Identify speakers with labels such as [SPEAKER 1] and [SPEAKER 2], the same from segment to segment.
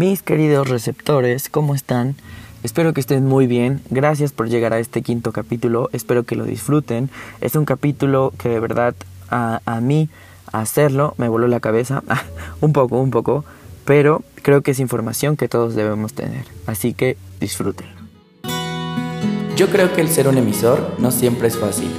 [SPEAKER 1] Mis queridos receptores, ¿cómo están? Espero que estén muy bien. Gracias por llegar a este quinto capítulo. Espero que lo disfruten. Es un capítulo que de verdad a, a mí hacerlo me voló la cabeza. un poco, un poco. Pero creo que es información que todos debemos tener. Así que disfrútenlo.
[SPEAKER 2] Yo creo que el ser un emisor no siempre es fácil.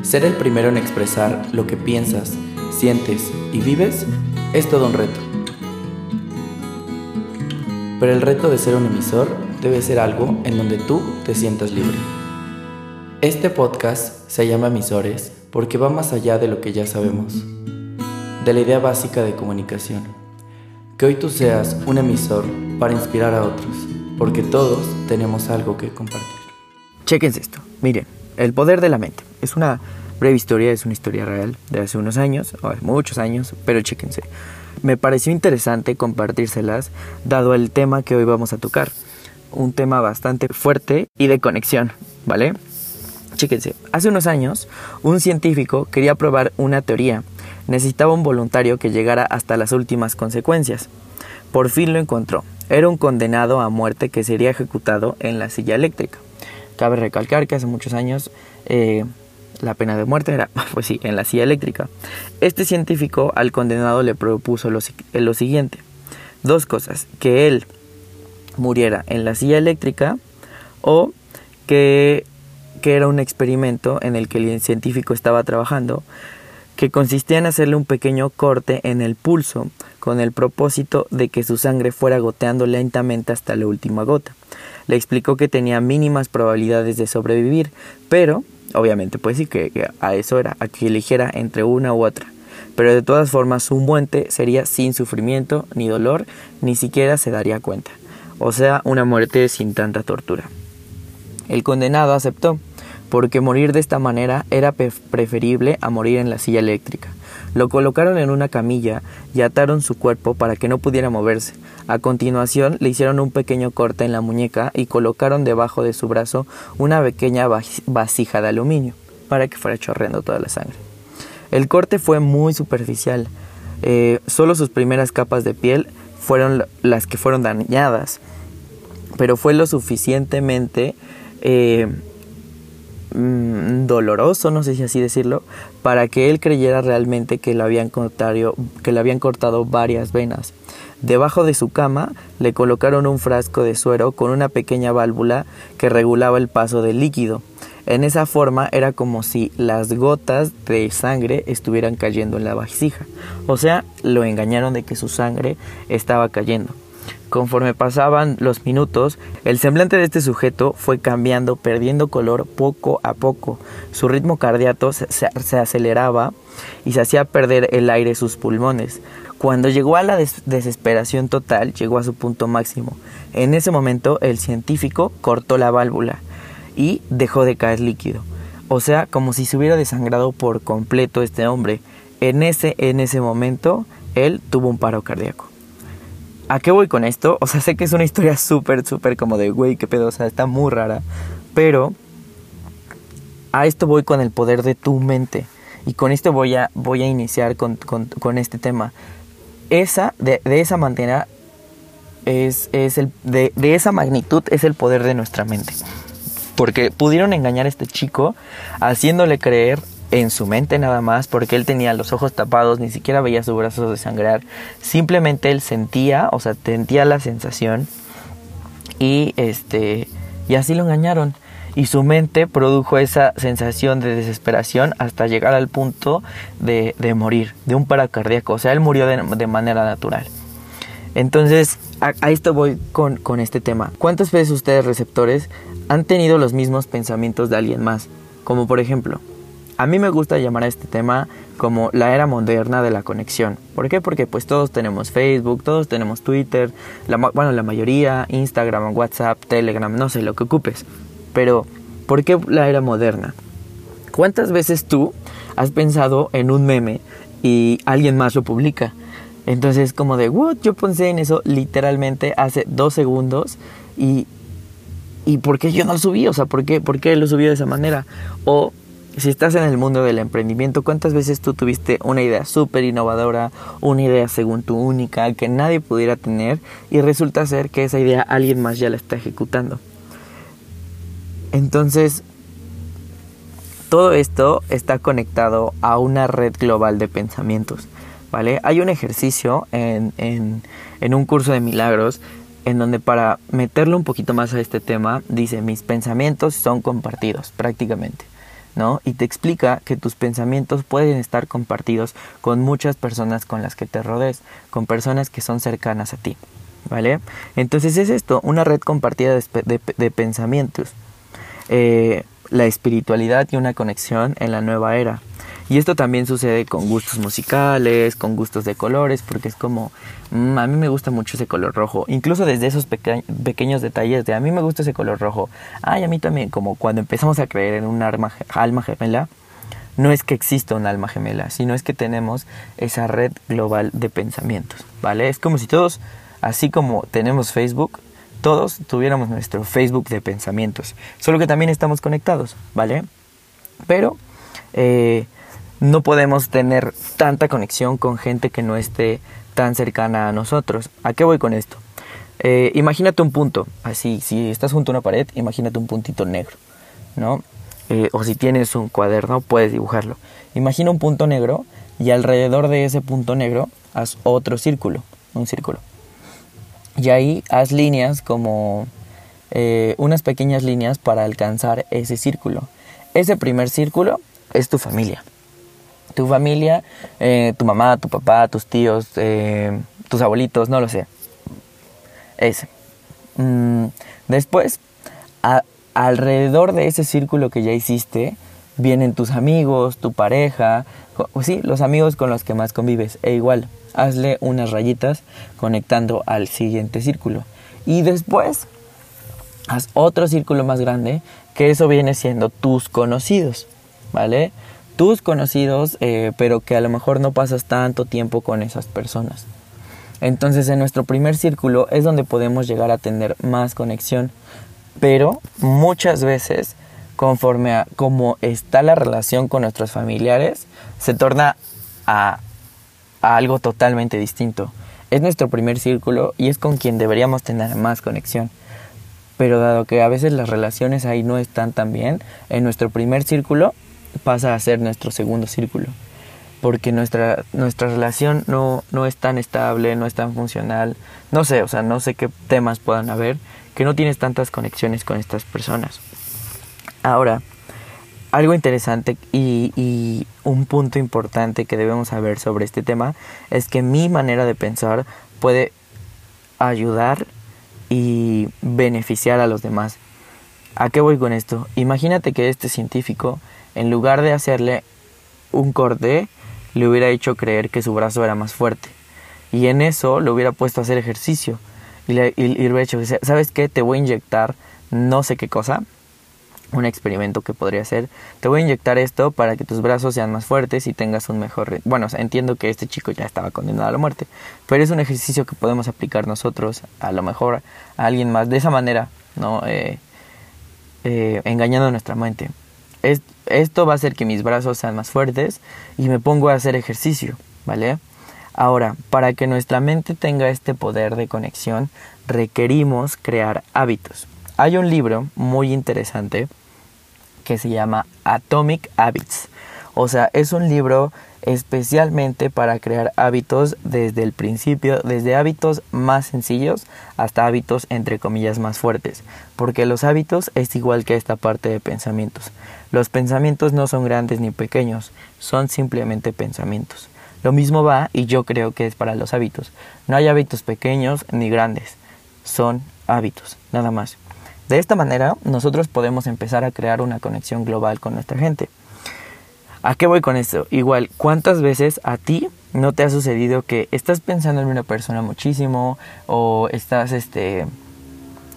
[SPEAKER 2] Ser el primero en expresar lo que piensas, sientes y vives es todo un reto. Pero el reto de ser un emisor debe ser algo en donde tú te sientas libre. Este podcast se llama Emisores porque va más allá de lo que ya sabemos, de la idea básica de comunicación. Que hoy tú seas un emisor para inspirar a otros, porque todos tenemos algo que compartir.
[SPEAKER 1] Chequense esto. Miren, el poder de la mente. Es una breve historia, es una historia real de hace unos años, o hace muchos años, pero chéquense. Me pareció interesante compartírselas dado el tema que hoy vamos a tocar. Un tema bastante fuerte y de conexión, ¿vale? Chéquense, hace unos años un científico quería probar una teoría. Necesitaba un voluntario que llegara hasta las últimas consecuencias. Por fin lo encontró. Era un condenado a muerte que sería ejecutado en la silla eléctrica. Cabe recalcar que hace muchos años eh, la pena de muerte era, pues sí, en la silla eléctrica. Este científico al condenado le propuso lo, lo siguiente. Dos cosas, que él muriera en la silla eléctrica o que, que era un experimento en el que el científico estaba trabajando que consistía en hacerle un pequeño corte en el pulso con el propósito de que su sangre fuera goteando lentamente hasta la última gota. Le explicó que tenía mínimas probabilidades de sobrevivir, pero obviamente pues sí que, a eso era, a que eligiera entre una u otra. Pero de todas formas su muerte sería sin sufrimiento ni dolor, ni siquiera se daría cuenta. O sea, una muerte sin tanta tortura. El condenado aceptó, porque morir de esta manera era preferible a morir en la silla eléctrica. Lo colocaron en una camilla y ataron su cuerpo para que no pudiera moverse. A continuación le hicieron un pequeño corte en la muñeca y colocaron debajo de su brazo una pequeña vasija de aluminio para que fuera chorreando toda la sangre. El corte fue muy superficial. Eh, solo sus primeras capas de piel fueron las que fueron dañadas, pero fue lo suficientemente eh, Mm, doloroso, no sé si así decirlo, para que él creyera realmente que le habían cortado, que le habían cortado varias venas. Debajo de su cama le colocaron un frasco de suero con una pequeña válvula que regulaba el paso del líquido. En esa forma era como si las gotas de sangre estuvieran cayendo en la vasija. O sea, lo engañaron de que su sangre estaba cayendo. Conforme pasaban los minutos, el semblante de este sujeto fue cambiando, perdiendo color poco a poco. Su ritmo cardíaco se, aceleraba y se hacía perder el aire sus pulmones. Cuando llegó a la desesperación total, llegó a su punto máximo. En ese momento, el científico cortó la válvula y dejó de caer líquido. O sea, como si se hubiera desangrado por completo este hombre. En ese, en ese momento, él tuvo un paro cardíaco. ¿A qué voy con esto? O sea, sé que es una historia súper, súper como de, güey, qué pedo, o sea, está muy rara. Pero a esto voy con el poder de tu mente. Y con esto voy a, voy a iniciar con, este tema. Esa, de, esa manera, es, es el, de, de esa magnitud es el poder de nuestra mente. Porque pudieron engañar a este chico haciéndole creer en su mente nada más, porque él tenía los ojos tapados, ni siquiera veía sus brazos desangrar, simplemente él sentía, o sea, sentía la sensación y este y así lo engañaron y su mente produjo esa sensación de desesperación hasta llegar al punto de, de morir, de un paracardíaco, o sea, él murió de, de manera natural. Entonces, a, a esto voy con, con este tema. ¿Cuántas veces ustedes receptores han tenido los mismos pensamientos de alguien más? Como por ejemplo, a mí me gusta llamar a este tema como la era moderna de la conexión. ¿Por qué? Porque pues todos tenemos Facebook, todos tenemos Twitter, la, bueno, la mayoría, Instagram, WhatsApp, Telegram, no sé, lo que ocupes. Pero, ¿por qué la era moderna? ¿Cuántas veces tú has pensado en un meme y alguien más lo publica? Entonces, como de, what, yo pensé en eso literalmente hace dos segundos y, y ¿por qué yo no lo subí? O sea, ¿por qué, ¿por qué lo subí de esa manera? O si estás en el mundo del emprendimiento, ¿cuántas veces tú tuviste una idea súper innovadora, una idea según tu única, que nadie pudiera tener y resulta ser que esa idea alguien más ya la está ejecutando? Entonces, todo esto está conectado a una red global de pensamientos, ¿vale? Hay un ejercicio en, en, en un curso de milagros en donde para meterlo un poquito más a este tema, dice, mis pensamientos son compartidos prácticamente. ¿No? Y te explica que tus pensamientos pueden estar compartidos con muchas personas con las que te rodees, con personas que son cercanas a ti, ¿vale? Entonces es esto, una red compartida de, pensamientos, eh, la espiritualidad y una conexión en la nueva era. Y esto también sucede con gustos musicales, con gustos de colores, porque es como, mm, a mí me gusta mucho ese color rojo, incluso desde esos pequeños detalles de a mí me gusta ese color rojo, ay, a mí también, como cuando empezamos a creer en un alma, alma gemela, no es que exista un alma gemela, sino es que tenemos esa red global de pensamientos, ¿vale? Es como si todos, así como tenemos Facebook, todos tuviéramos nuestro Facebook de pensamientos, solo que también estamos conectados, ¿vale? Pero eh, no podemos tener tanta conexión con gente que no esté tan cercana a nosotros. ¿A qué voy con esto? Eh, imagínate un punto, así, si estás junto a una pared, imagínate un puntito negro, ¿no? Eh, o si tienes un cuaderno, puedes dibujarlo. Imagina un punto negro y alrededor de ese punto negro haz otro círculo, un círculo. Y ahí haz líneas como eh, unas pequeñas líneas para alcanzar ese círculo. Ese primer círculo es tu familia tu familia, eh, tu mamá, tu papá, tus tíos, eh, tus abuelitos, no lo sé. Ese. Mm, después, alrededor de ese círculo que ya hiciste, vienen tus amigos, tu pareja, o sí, los amigos con los que más convives. E igual, hazle unas rayitas conectando al siguiente círculo. Y después, haz otro círculo más grande, que eso viene siendo tus conocidos, ¿vale? Tus conocidos, eh, pero que a lo mejor no pasas tanto tiempo con esas personas. Entonces en nuestro primer círculo es donde podemos llegar a tener más conexión, pero muchas veces conforme a cómo está la relación con nuestros familiares, se torna a, a algo totalmente distinto. Es nuestro primer círculo y es con quien deberíamos tener más conexión. Pero dado que a veces las relaciones ahí no están tan bien, en nuestro primer círculo pasa a ser nuestro segundo círculo. Porque nuestra, nuestra relación no, no es tan estable, no es tan funcional. No sé, o sea, no sé qué temas puedan haber que no tienes tantas conexiones con estas personas. Ahora, algo interesante y, y, un punto importante que debemos saber sobre este tema es que mi manera de pensar puede ayudar y beneficiar a los demás. ¿A qué voy con esto? Imagínate que este científico en lugar de hacerle un corte, le hubiera hecho creer que su brazo era más fuerte. Y en eso lo hubiera puesto a hacer ejercicio. Y le, hubiera dicho, ¿sabes qué? Te voy a inyectar no sé qué cosa. Un experimento que podría ser. Te voy a inyectar esto para que tus brazos sean más fuertes y tengas un mejor... Bueno, entiendo que este chico ya estaba condenado a la muerte. Pero es un ejercicio que podemos aplicar nosotros, a lo mejor a alguien más. De esa manera, ¿no? Eh, eh, engañando nuestra mente esto va a hacer que mis brazos sean más fuertes y me pongo a hacer ejercicio, ¿vale? Ahora, para que nuestra mente tenga este poder de conexión, requerimos crear hábitos. Hay un libro muy interesante que se llama Atomic Habits. O sea, es un libro especialmente para crear hábitos desde el principio, desde hábitos más sencillos hasta hábitos entre comillas más fuertes, porque los hábitos es igual que esta parte de pensamientos. Los pensamientos no son grandes ni pequeños, son simplemente pensamientos. Lo mismo va y yo creo que es para los hábitos. No hay hábitos pequeños ni grandes, son hábitos, nada más. De esta manera nosotros podemos empezar a crear una conexión global con nuestra gente. ¿A qué voy con esto? Igual, ¿cuántas veces a ti no te ha sucedido que estás pensando en una persona muchísimo o estás este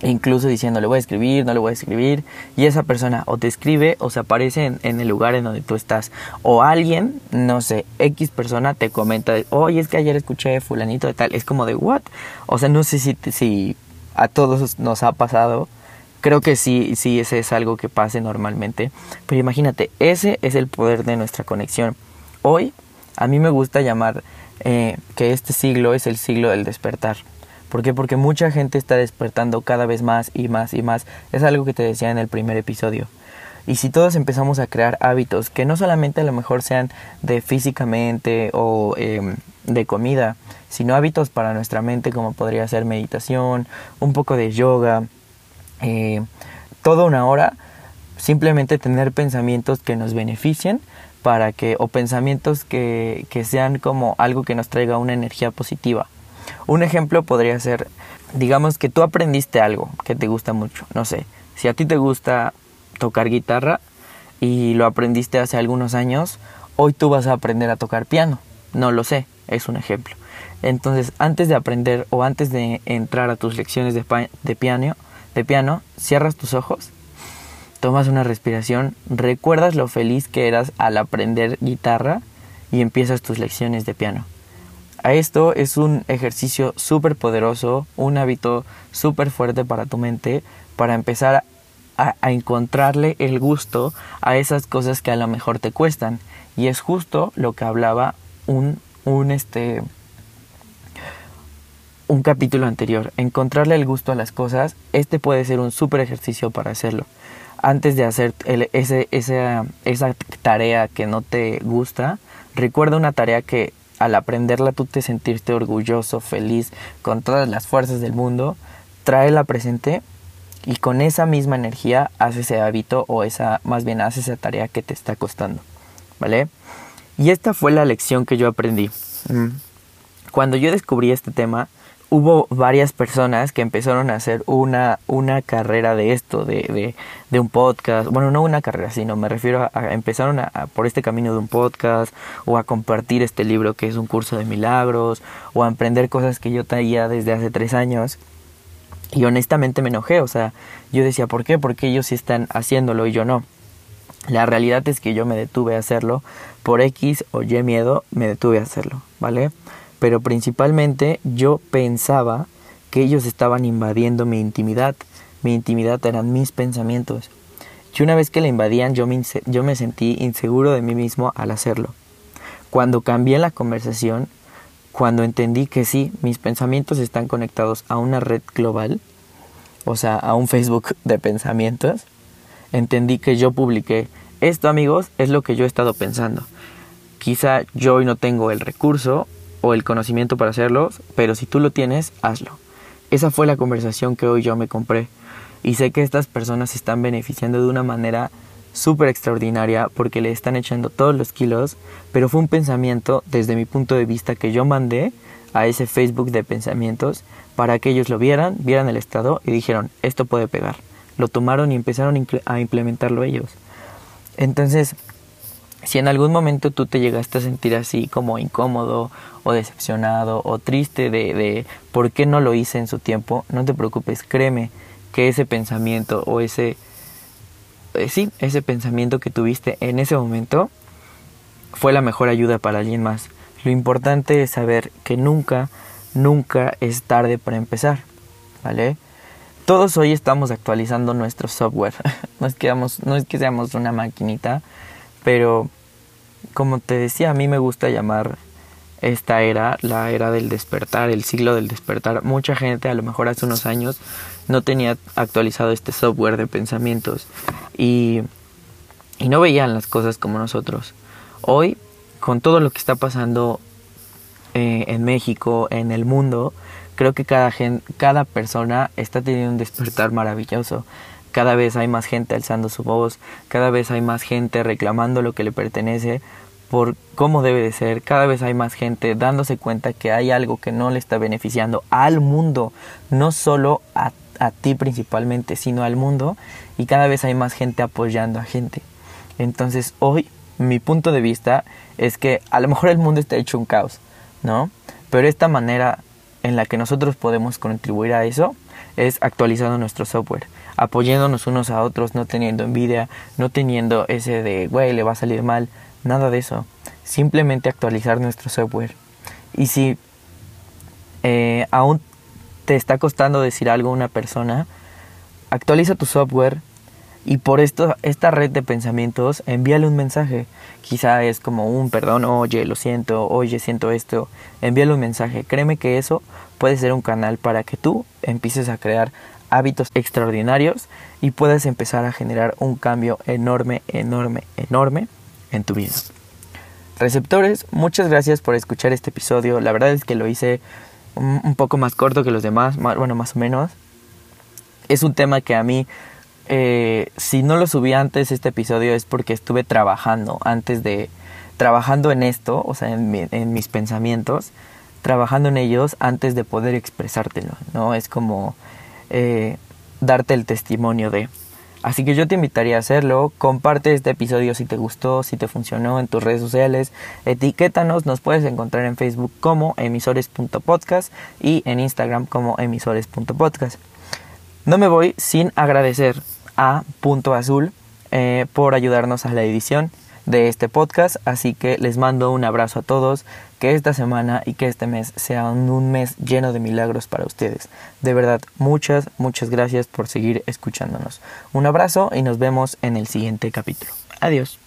[SPEAKER 1] incluso diciendo le voy a escribir, no le voy a escribir y esa persona o te escribe o se aparece en, el lugar en donde tú estás o alguien, no sé, X persona te comenta, oye es que ayer escuché fulanito de tal, es como de what, o sea no sé si, si a todos nos ha pasado creo que sí, sí, ese es algo que pase normalmente. Pero imagínate, ese es el poder de nuestra conexión. Hoy, a mí me gusta llamar eh, que este siglo es el siglo del despertar. ¿Por qué? Porque mucha gente está despertando cada vez más y más y más. Es algo que te decía en el primer episodio. Y si todos empezamos a crear hábitos que no solamente a lo mejor sean de físicamente o em, de comida, sino hábitos para nuestra mente como podría ser meditación, un poco de yoga, eh, toda una hora, simplemente tener pensamientos que nos beneficien para que, o pensamientos que, que sean como algo que nos traiga una energía positiva. Un ejemplo podría ser, digamos que tú aprendiste algo que te gusta mucho, no sé, si a ti te gusta tocar guitarra y lo aprendiste hace algunos años, hoy tú vas a aprender a tocar piano, no lo sé, es un ejemplo. Entonces, antes de aprender o antes de entrar a tus lecciones de, de piano, de piano, cierras tus ojos, tomas una respiración, recuerdas lo feliz que eras al aprender guitarra y empiezas tus lecciones de piano. A esto es un ejercicio súper poderoso, un hábito súper fuerte para tu mente, para empezar a, a, encontrarle el gusto a esas cosas que a lo mejor te cuestan. Y es justo lo que hablaba un, un este un capítulo anterior, encontrarle el gusto a las cosas, este puede ser un súper ejercicio para hacerlo. Antes de hacer el, ese, esa, esa tarea que no te gusta, recuerda una tarea que al aprenderla tú te sentirte orgulloso, feliz, con todas las fuerzas del mundo, tráela presente y con esa misma energía haz ese hábito o esa, más bien haz esa tarea que te está costando, ¿vale? Y esta fue la lección que yo aprendí. Mm. Cuando yo descubrí este tema, hubo varias personas que empezaron a hacer una, una carrera de esto, de, de, de, un podcast. Bueno, no una carrera, sino me refiero a, a empezaron a, por este camino de un podcast o a compartir este libro que es un curso de milagros o a emprender cosas que yo traía desde hace tres años. Y honestamente me enojé, o sea, yo decía, ¿por qué? Porque ellos sí están haciéndolo y yo no. La realidad es que yo me detuve a hacerlo por X o Y miedo, me detuve a hacerlo, ¿vale? Pero principalmente yo pensaba que ellos estaban invadiendo mi intimidad. Mi intimidad eran mis pensamientos. Y una vez que la invadían yo me, yo me sentí inseguro de mí mismo al hacerlo. Cuando cambié la conversación, cuando entendí que sí, mis pensamientos están conectados a una red global, o sea, a un Facebook de pensamientos, entendí que yo publiqué esto amigos es lo que yo he estado pensando. Quizá yo hoy no tengo el recurso o el conocimiento para hacerlo, pero si tú lo tienes, hazlo. Esa fue la conversación que hoy yo me compré y sé que estas personas se están beneficiando de una manera súper extraordinaria porque le están echando todos los kilos, pero fue un pensamiento desde mi punto de vista que yo mandé a ese Facebook de pensamientos para que ellos lo vieran, vieran el estado y dijeron, esto puede pegar. Lo tomaron y empezaron a implementarlo ellos. Entonces, si en algún momento tú te llegaste a sentir así como incómodo o decepcionado o triste de, de por qué no lo hice en su tiempo, no te preocupes, créeme que ese pensamiento o ese, eh, sí, ese pensamiento que tuviste en ese momento fue la mejor ayuda para alguien más. Lo importante es saber que nunca, nunca es tarde para empezar, ¿vale? Todos hoy estamos actualizando nuestro software. no, es que no es que seamos una maquinita, pero como te decía, a mí me gusta llamar esta era la era del despertar, el siglo del despertar. Mucha gente a lo mejor hace unos años no tenía actualizado este software de pensamientos y, y no veían las cosas como nosotros. Hoy, con todo lo que está pasando eh, en México, en el mundo, creo que cada, gen, cada persona está teniendo un despertar maravilloso. Cada vez hay más gente alzando su voz, cada vez hay más gente reclamando lo que le pertenece por cómo debe de ser, cada vez hay más gente dándose cuenta que hay algo que no le está beneficiando al mundo, no solo a, a ti principalmente, sino al mundo, y cada vez hay más gente apoyando a gente. Entonces hoy mi punto de vista es que a lo mejor el mundo está hecho un caos, ¿no? Pero esta manera en la que nosotros podemos contribuir a eso es actualizando nuestro software, apoyándonos unos a otros, no teniendo envidia, no teniendo ese de, güey, le va a salir mal, nada de eso. Simplemente actualizar nuestro software. Y si eh, aún te está costando decir algo a una persona, actualiza tu software y por esto, esta red de pensamientos, envíale un mensaje. Quizá es como un perdón, oye, lo siento, oye, siento esto. Envíale un mensaje. Créeme que eso puede ser un canal para que tú empieces a crear hábitos extraordinarios y puedas empezar a generar un cambio enorme, enorme, enorme en tu vida. Receptores, muchas gracias por escuchar este episodio. La verdad es que lo hice un poco más corto que los demás, bueno, más o menos. Es un tema que a mí, eh, si no lo subí antes este episodio es porque estuve trabajando antes de, trabajando en esto, o sea, en, mis pensamientos, trabajando en ellos antes de poder expresártelo, ¿no? Es como eh, darte el testimonio de... Así que yo te invitaría a hacerlo. Comparte este episodio si te gustó, si te funcionó en tus redes sociales. Etiquétanos. Nos puedes encontrar en Facebook como emisores.podcast y en Instagram como emisores.podcast. No me voy sin agradecer a Punto Azul eh, por ayudarnos a la edición de este podcast. Así que les mando un abrazo a todos. Que esta semana y que este mes sea un mes lleno de milagros para ustedes. De verdad, muchas, muchas gracias por seguir escuchándonos. Un abrazo y nos vemos en el siguiente capítulo. Adiós.